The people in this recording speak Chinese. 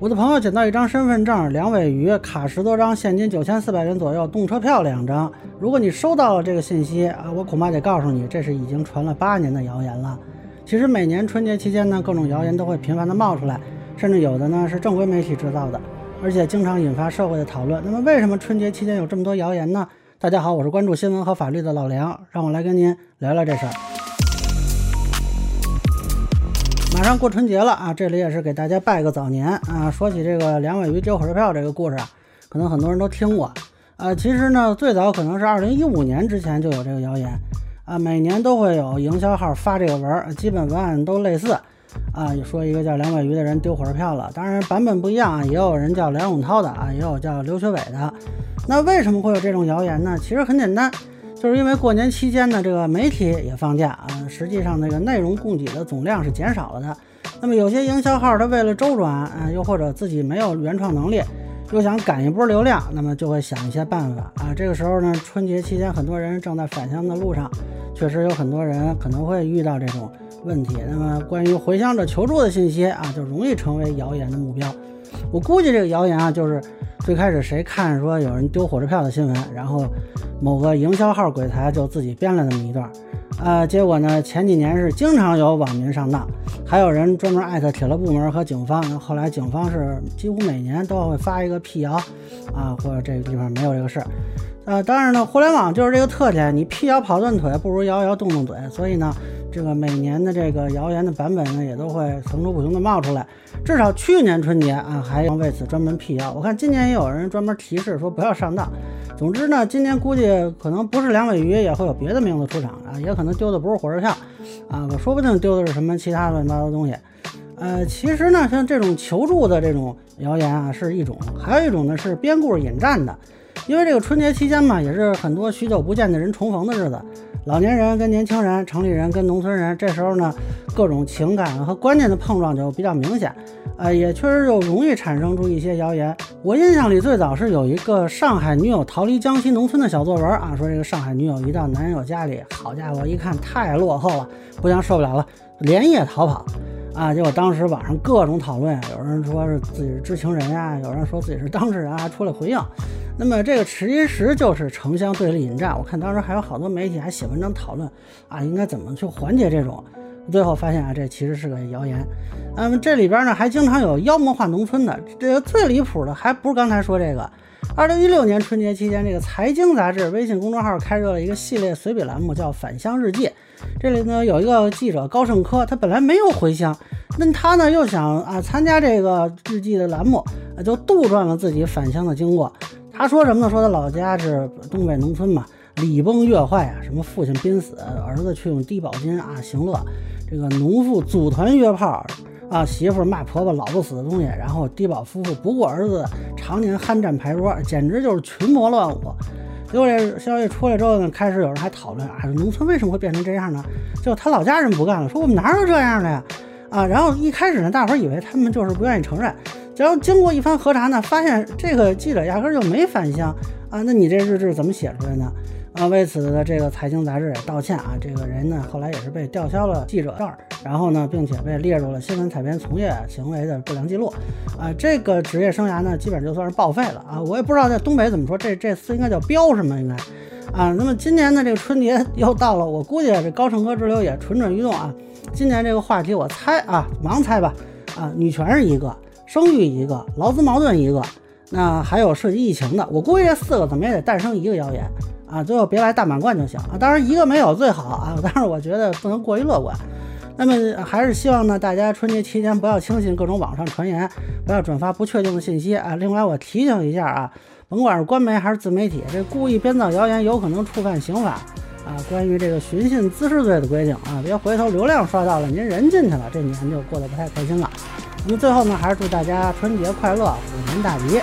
我的朋友捡到一张身份证，两尾鱼，卡十多张，现金九千四百元左右，动车票两张。如果你收到了这个信息啊，我恐怕得告诉你，这是已经传了八年的谣言了。其实每年春节期间呢，各种谣言都会频繁的冒出来，甚至有的呢是正规媒体制造的，而且经常引发社会的讨论。那么为什么春节期间有这么多谣言呢？大家好，我是关注新闻和法律的老梁，让我来跟您聊聊这事儿。马上过春节了啊，这里也是给大家拜个早年啊。说起这个两尾鱼丢火车票这个故事啊，可能很多人都听过啊。其实呢，最早可能是二零一五年之前就有这个谣言啊，每年都会有营销号发这个文，基本文案都类似啊，说一个叫两尾鱼的人丢火车票了。当然版本不一样啊，也有人叫梁永涛的啊，也有叫刘学伟的。那为什么会有这种谣言呢？其实很简单。就是因为过年期间呢，这个媒体也放假啊，实际上那个内容供给的总量是减少了的。那么有些营销号，他为了周转啊，又或者自己没有原创能力，又想赶一波流量，那么就会想一些办法啊。这个时候呢，春节期间很多人正在返乡的路上，确实有很多人可能会遇到这种问题。那么关于回乡者求助的信息啊，就容易成为谣言的目标。我估计这个谣言啊，就是最开始谁看说有人丢火车票的新闻，然后。某个营销号鬼才就自己编了那么一段，呃，结果呢，前几年是经常有网民上当，还有人专门艾特铁路部门和警方。后来警方是几乎每年都会发一个辟谣，啊，或者这个地方没有这个事儿。呃，当然呢，互联网就是这个特点，你辟谣跑断腿，不如摇摇动动嘴。所以呢。这个每年的这个谣言的版本呢，也都会层出不穷的冒出来。至少去年春节啊，还要为此专门辟谣。我看今年也有人专门提示说不要上当。总之呢，今年估计可能不是两尾鱼，也会有别的名字出场啊，也可能丢的不是火车票啊，我说不定丢的是什么其他乱七八糟东西。呃，其实呢，像这种求助的这种谣言啊，是一种；还有一种呢，是编故事引战的。因为这个春节期间嘛，也是很多许久不见的人重逢的日子，老年人跟年轻人，城里人跟农村人，这时候呢，各种情感和观念的碰撞就比较明显，呃，也确实就容易产生出一些谣言。我印象里最早是有一个上海女友逃离江西农村的小作文啊，说这个上海女友一到男友家里，好家伙，一看太落后了，不行受不了了，连夜逃跑。啊！结果当时网上各种讨论，有人说是自己是知情人呀，有人说自己是当事人啊，出来回应。那么这个其实就是城乡对立引战。我看当时还有好多媒体还写文章讨论啊，应该怎么去缓解这种。最后发现啊，这其实是个谣言。那么这里边呢，还经常有妖魔化农村的。这个最离谱的还不是刚才说这个。二零一六年春节期间，这个财经杂志微信公众号开设了一个系列随笔栏目，叫《返乡日记》。这里呢有一个记者高胜科，他本来没有回乡，那他呢又想啊参加这个日记的栏目，就杜撰了自己返乡的经过。他说什么呢？说他老家是东北农村嘛，礼崩乐坏啊，什么父亲濒死，儿子却用低保金啊行乐，这个农妇组团约炮啊，媳妇骂婆婆老不死的东西，然后低保夫妇不顾儿子常年酣战牌桌，简直就是群魔乱舞。结果这消息出来之后呢，开始有人还讨论啊，农村为什么会变成这样呢？就他老家人不干了，说我们哪有这样的呀？啊，然后一开始呢，大伙儿以为他们就是不愿意承认，然后经过一番核查呢，发现这个记者压根就没返乡啊，那你这日志怎么写出来呢？啊，为此呢，这个财经杂志也道歉啊，这个人呢后来也是被吊销了记者证，然后呢，并且被列入了新闻采编从业行为的不良记录，啊，这个职业生涯呢基本就算是报废了啊，我也不知道在东北怎么说，这这词应该叫标什么应该，啊，那么今年的这个春节又到了，我估计这高盛哥之流也蠢蠢欲动啊，今年这个话题我猜啊，盲猜吧，啊，女权是一个，生育一个，劳资矛盾一个，那还有涉及疫情的，我估计这四个怎么也得诞生一个谣言。啊，最后别来大满贯就行啊！当然一个没有最好啊，但是我觉得不能过于乐观。那么还是希望呢，大家春节期间不要轻信各种网上传言，不要转发不确定的信息啊。另外我提醒一下啊，甭管是官媒还是自媒体，这故意编造谣言有可能触犯刑法啊，关于这个寻衅滋事罪的规定啊，别回头流量刷到了，您人进去了，这年就过得不太开心了。那么最后呢，还是祝大家春节快乐，虎年大吉。